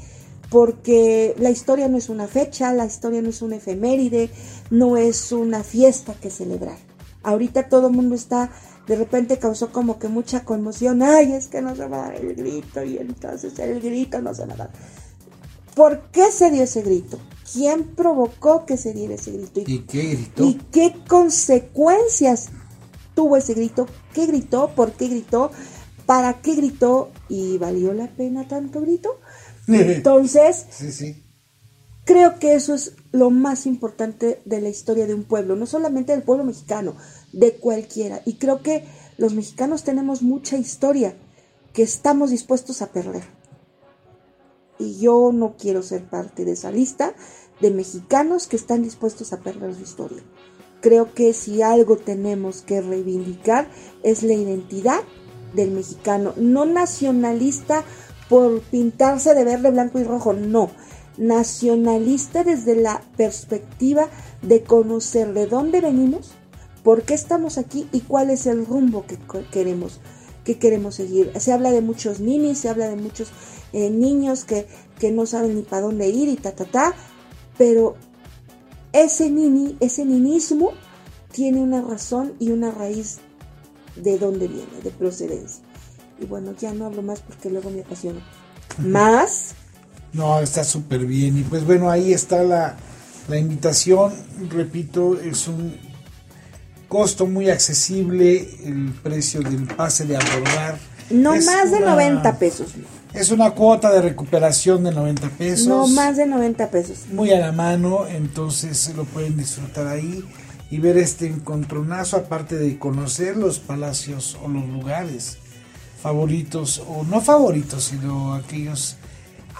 Porque la historia no es una fecha, la historia no es una efeméride, no es una fiesta que celebrar. Ahorita todo el mundo está de repente causó como que mucha conmoción. Ay, es que no se va a dar el grito y entonces el grito no se va a dar. ¿Por qué se dio ese grito? ¿Quién provocó que se diera ese grito? ¿Y, qué gritó? ¿Y qué consecuencias tuvo ese grito? ¿Qué gritó? ¿Por qué gritó? ¿Para qué gritó? ¿Y valió la pena tanto grito? Entonces, sí, sí. creo que eso es lo más importante de la historia de un pueblo, no solamente del pueblo mexicano, de cualquiera. Y creo que los mexicanos tenemos mucha historia que estamos dispuestos a perder. Y yo no quiero ser parte de esa lista de mexicanos que están dispuestos a perder su historia. Creo que si algo tenemos que reivindicar es la identidad del mexicano, no nacionalista por pintarse de verde, blanco y rojo, no, nacionalista desde la perspectiva de conocer de dónde venimos, por qué estamos aquí y cuál es el rumbo que queremos, que queremos seguir. Se habla de muchos ninis, se habla de muchos eh, niños que, que, no saben ni para dónde ir y ta, ta, ta, pero ese nini, ese ninismo tiene una razón y una raíz de dónde viene, de procedencia. Y bueno, ya no hablo más porque luego me apasiono. Más. *laughs* No, está súper bien. Y pues bueno, ahí está la, la invitación. Repito, es un costo muy accesible, el precio del pase de abordar. No más de 90 pesos. Es una cuota de recuperación de 90 pesos. No más de 90 pesos. Muy a la mano, entonces lo pueden disfrutar ahí y ver este encontronazo, aparte de conocer los palacios o los lugares favoritos, o no favoritos, sino aquellos,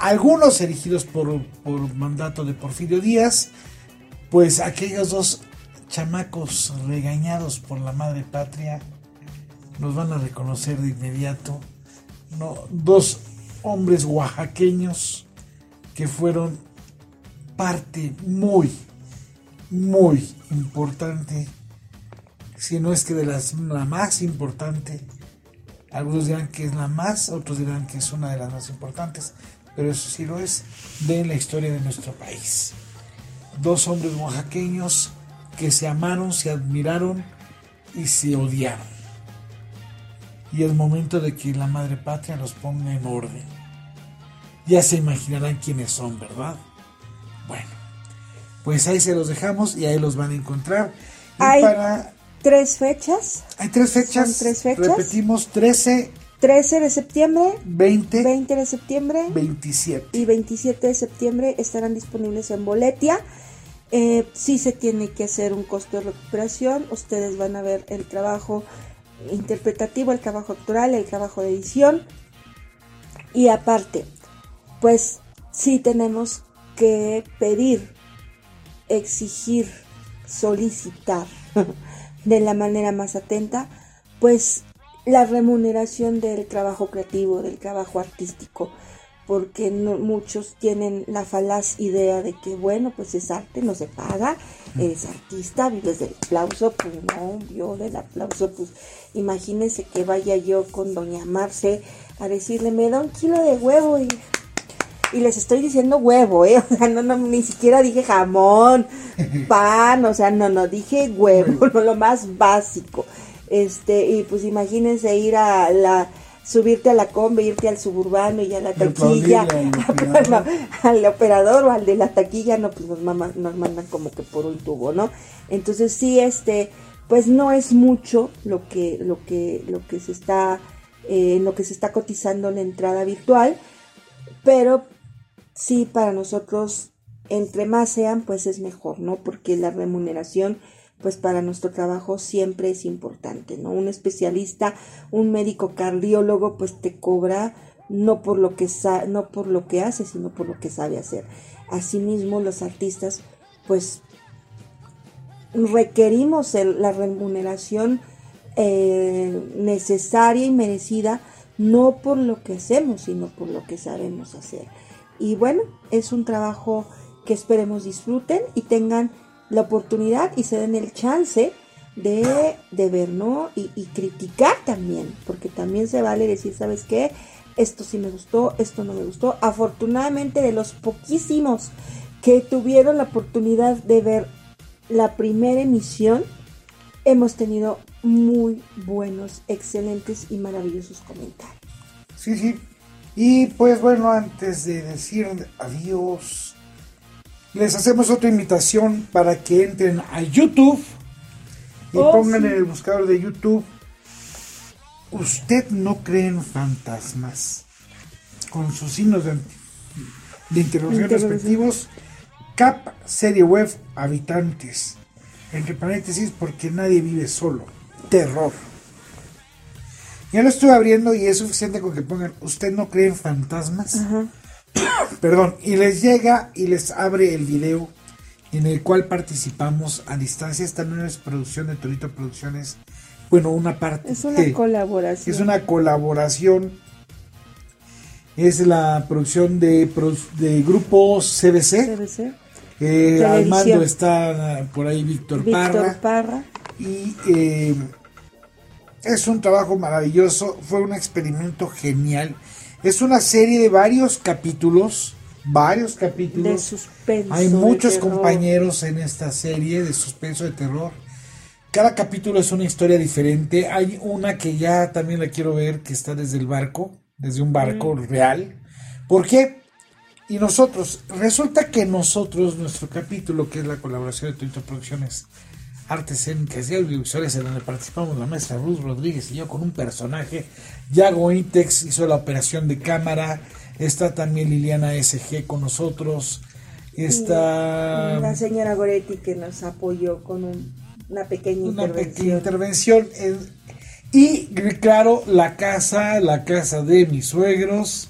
algunos erigidos por, por mandato de Porfirio Díaz, pues aquellos dos chamacos regañados por la madre patria nos van a reconocer de inmediato. No, dos hombres oaxaqueños que fueron parte muy, muy importante, si no es que de las, la más importante. Algunos dirán que es la más, otros dirán que es una de las más importantes, pero eso sí lo es de la historia de nuestro país. Dos hombres oaxaqueños que se amaron, se admiraron y se odiaron. Y es momento de que la madre patria los ponga en orden. Ya se imaginarán quiénes son, ¿verdad? Bueno, pues ahí se los dejamos y ahí los van a encontrar. Hay tres fechas. Hay tres fechas. Son tres fechas. Repetimos, 13. 13 de septiembre, 20, 20 de septiembre 27 y 27 de septiembre estarán disponibles en Boletia. Eh, sí se tiene que hacer un costo de recuperación. Ustedes van a ver el trabajo interpretativo, el trabajo actoral, el trabajo de edición. Y aparte, pues sí tenemos que pedir, exigir, solicitar *laughs* de la manera más atenta, pues la remuneración del trabajo creativo, del trabajo artístico, porque muchos tienen la falaz idea de que, bueno, pues es arte, no se paga, eres artista, vives del aplauso, pues no, yo del aplauso, pues imagínense que vaya yo con doña Marce a decirle, me da un kilo de huevo y, y les estoy diciendo huevo, ¿eh? *laughs* O sea, no, no, ni siquiera dije jamón, *laughs* pan, o sea, no, no, dije huevo, lo más básico. Este, y pues imagínense ir a la subirte a la combi, irte al suburbano y a la taquilla, *laughs* al operador o al de la taquilla, no, pues nos, nos mandan como que por un tubo, ¿no? Entonces sí, este, pues no es mucho lo que, lo que, lo que se está, eh, lo que se está cotizando en la entrada virtual, pero sí para nosotros, entre más sean, pues es mejor, ¿no? Porque la remuneración pues para nuestro trabajo siempre es importante, ¿no? Un especialista, un médico cardiólogo, pues te cobra no por lo que no por lo que hace, sino por lo que sabe hacer. Asimismo, los artistas, pues requerimos la remuneración eh, necesaria y merecida, no por lo que hacemos, sino por lo que sabemos hacer. Y bueno, es un trabajo que esperemos disfruten y tengan la oportunidad y se den el chance de, de ver, ¿no? Y, y, criticar también, porque también se vale decir, ¿sabes qué? Esto sí me gustó, esto no me gustó. Afortunadamente de los poquísimos que tuvieron la oportunidad de ver la primera emisión, hemos tenido muy buenos, excelentes y maravillosos comentarios. Sí, sí. Y pues bueno, antes de decir adiós, les hacemos otra invitación para que entren a YouTube y oh, pongan en el buscador de YouTube. Usted no cree en fantasmas. Con sus signos de, interrogación respectivos. Cap serie web habitantes. Entre paréntesis, porque nadie vive solo. Terror. Ya lo estoy abriendo y es suficiente con que pongan, ¿usted no cree en fantasmas? *coughs* Perdón, y les llega y les abre el video en el cual participamos a distancia. Esta no es producción de Torito Producciones. Bueno, una parte. Es una colaboración. Es una colaboración. Es la producción de, de grupo CBC. CBC. Eh, al mando está por ahí Víctor, Víctor Parra. Y eh, es un trabajo maravilloso. Fue un experimento genial es una serie de varios capítulos, varios capítulos. De suspenso. Hay muchos compañeros en esta serie de suspenso de terror. Cada capítulo es una historia diferente. Hay una que ya también la quiero ver, que está desde el barco, desde un barco mm. real. ¿Por qué? Y nosotros, resulta que nosotros, nuestro capítulo, que es la colaboración de Twitter Producciones, artes escénicas y audiovisuales en donde participamos la maestra Ruth Rodríguez y yo con un personaje. Yago Intex hizo la operación de cámara. Está también Liliana SG con nosotros. Está la señora Goretti que nos apoyó con una pequeña una intervención. Pequeña intervención. y claro, la casa, la casa de mis suegros,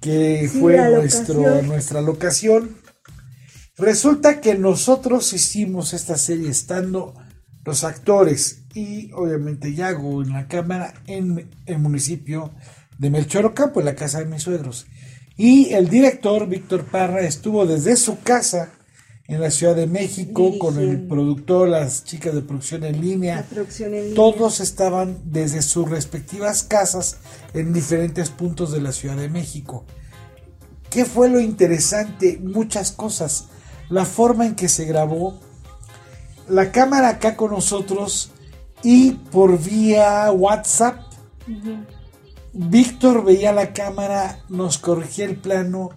que fue nuestro, nuestra locación Resulta que nosotros hicimos esta serie estando los actores y obviamente Yago en la cámara en el municipio de Melchorocampo, en la casa de mis suegros. Y el director Víctor Parra estuvo desde su casa en la Ciudad de México con el productor, las chicas de producción en línea. producción en línea. Todos estaban desde sus respectivas casas en diferentes puntos de la Ciudad de México. ¿Qué fue lo interesante? Muchas cosas la forma en que se grabó, la cámara acá con nosotros y por vía WhatsApp. Víctor veía la cámara, nos corregía el plano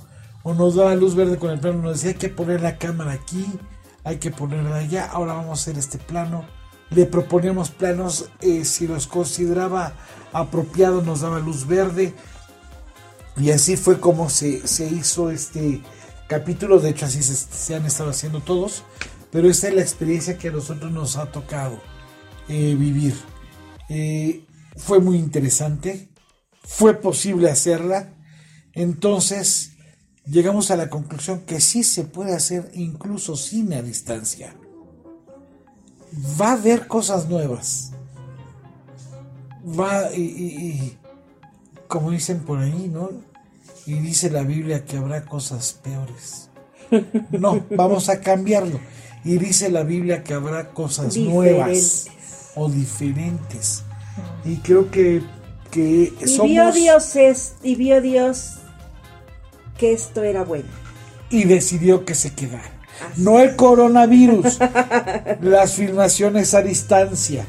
o nos daba luz verde con el plano, nos decía hay que poner la cámara aquí, hay que ponerla allá, ahora vamos a hacer este plano. Le proponíamos planos, eh, si los consideraba apropiados nos daba luz verde. Y así fue como se, se hizo este, capítulos, de hecho así se, han estado haciendo todos, pero esta es la experiencia que a nosotros nos ha tocado eh, vivir. Eh, fue muy interesante, fue posible hacerla, entonces llegamos a la conclusión que sí se puede hacer incluso sin a distancia. Va a haber cosas nuevas. Va y como dicen por ahí, ¿no? Y dice la Biblia que habrá cosas peores. No, vamos a cambiarlo. Y dice la Biblia que habrá cosas nuevas o diferentes. Y creo que, que y Vio Dios es, y vio Dios que esto era bueno. Y decidió que se quedara. No el coronavirus, *laughs* las filmaciones a distancia.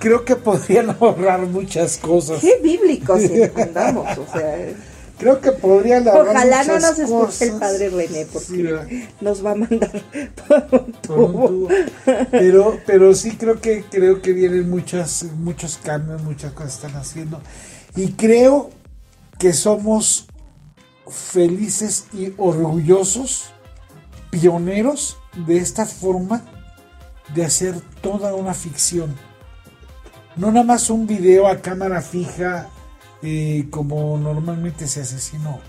Creo que podrían *laughs* ahorrar muchas cosas. Qué bíblicos *laughs* andamos, o sea. Creo que podrían ahorrar Ojalá no nos escuche el padre René, porque nos va a mandar por un tubo. Pero, pero sí creo que creo que vienen muchas, muchos cambios, muchas cosas están haciendo. Y creo que somos felices y orgullosos, pioneros de esta forma de hacer toda una ficción. No nada más un video a cámara fija eh, como normalmente se asesinó.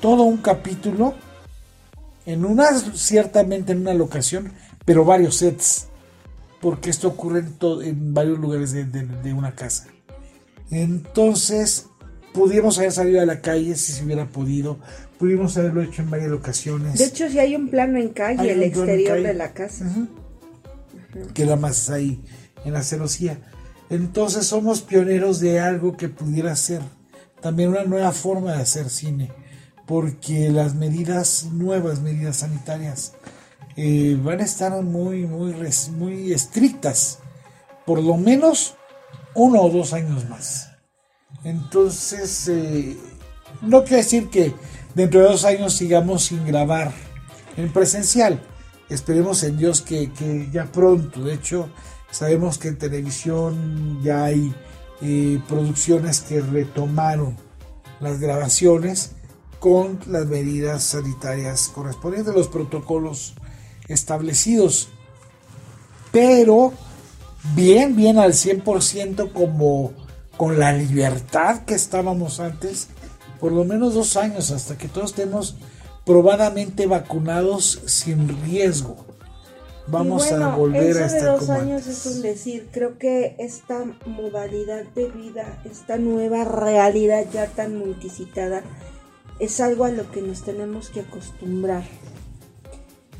Todo un capítulo en una, ciertamente en una locación, pero varios sets. Porque esto ocurre en, en varios lugares de, de una casa. Entonces, pudimos haber salido a la calle si se hubiera podido, pudimos haberlo hecho en varias ocasiones. De hecho, si hay un plano en calle, el exterior de la casa. Que era más ahí, en la celosía. Entonces somos pioneros de algo que pudiera ser también una nueva forma de hacer cine, porque las medidas, nuevas medidas sanitarias, eh, van a estar muy, muy, muy estrictas, por lo menos uno o dos años más. Entonces, eh, no quiere decir que dentro de dos años sigamos sin grabar en presencial. Esperemos en Dios que, ya pronto. De hecho, sabemos que en televisión ya hay eh, producciones que retomaron las grabaciones con las medidas sanitarias correspondientes, los protocolos establecidos. Pero bien, bien al 100% como con la libertad que estábamos antes, por lo menos dos años, hasta que todos estemos probadamente vacunados sin riesgo. Vamos a volver a estar de dos años es un decir. Creo que esta modalidad de vida, esta nueva realidad ya tan multicitada, es algo a lo que nos tenemos que acostumbrar.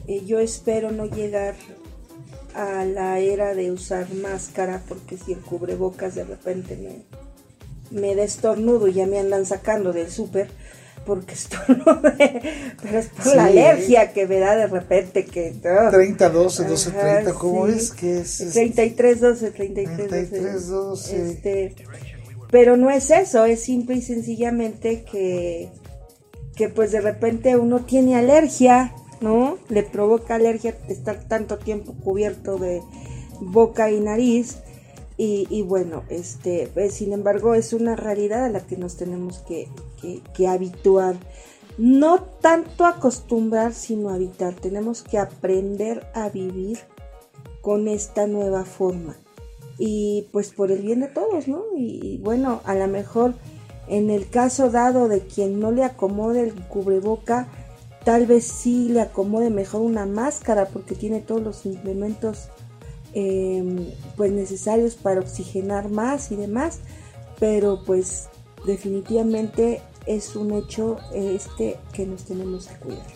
Eh, yo espero no llegar a la era de usar máscara, porque si el cubrebocas de repente me, me da estornudo y ya me andan sacando del súper, porque estornude, pero es por la alergia que me da de repente que... 30, 12, 12, 30, ¿cómo es? que es? 33, 12, 33, 33 12. Este, pero no es eso, es simple y sencillamente que, que pues de repente uno tiene alergia ¿no? Le provoca alergia estar tanto tiempo cubierto de boca y nariz. Y, bueno, este, pues, sin embargo, es una realidad a la que nos tenemos que, que, habituar. No tanto acostumbrar, sino habitar. Tenemos que aprender a vivir con esta nueva forma. Y pues por el bien de todos, ¿no? Y, bueno, a lo mejor en el caso dado de quien no le acomode el cubreboca, Tal vez sí le acomode mejor una máscara porque tiene todos los implementos em, pues necesarios para oxigenar más y demás. Pero pues definitivamente es un hecho este que nos tenemos que cuidar.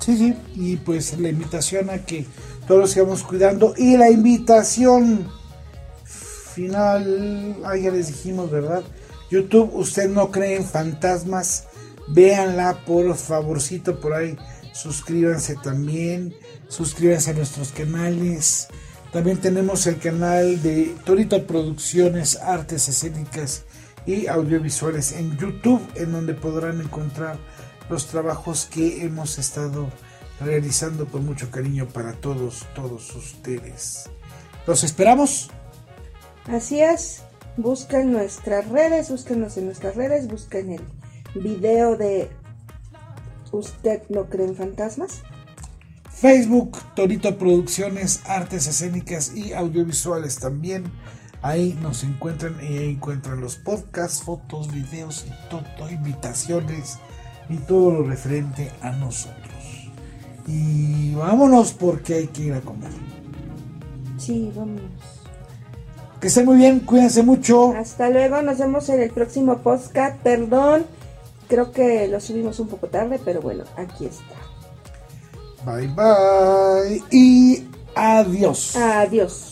Sí, sí, y pues la invitación a que todos sigamos cuidando y la invitación final, ah, ya les dijimos, ¿verdad? YouTube, usted no cree en fantasmas, Véanla, por favorcito, por ahí. Suscríbanse también. Suscríbanse a nuestros canales. También tenemos el canal de Torito Producciones, Artes Escénicas y Audiovisuales en YouTube, en donde podrán encontrar los trabajos que hemos estado realizando con mucho cariño para todos, todos ustedes. Los esperamos. Así es. Busquen nuestras redes, búsquenos en nuestras redes, busquen el video de ¿Usted no cree en fantasmas? Facebook, Torito Producciones, Artes Escénicas y Audiovisuales también. Ahí nos encuentran y ahí encuentran los podcasts, fotos, videos y todo, invitaciones y todo lo referente a nosotros. Y vámonos porque hay que ir a comer. Sí, vámonos. Que estén muy bien, cuídense mucho. Hasta luego, nos vemos en el próximo podcast. Perdón Creo que lo subimos un poco tarde, pero bueno, aquí está. Bye bye y adiós. Adiós.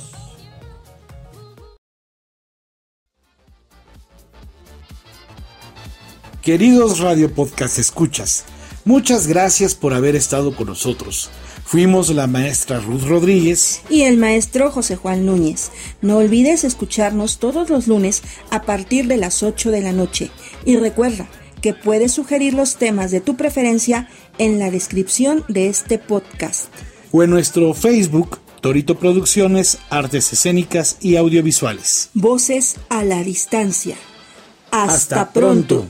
Queridos Radio Podcast escuchas, muchas gracias por haber estado con nosotros. Fuimos la maestra Ruth Rodríguez y el maestro José Juan Núñez. No olvides escucharnos todos los lunes a partir de las 8 de la noche. Y recuerda que puedes sugerir los temas de tu preferencia en la descripción de este podcast. O en nuestro Facebook, Torito Producciones, Artes Escénicas y Audiovisuales. Voces a la distancia. Hasta, pronto.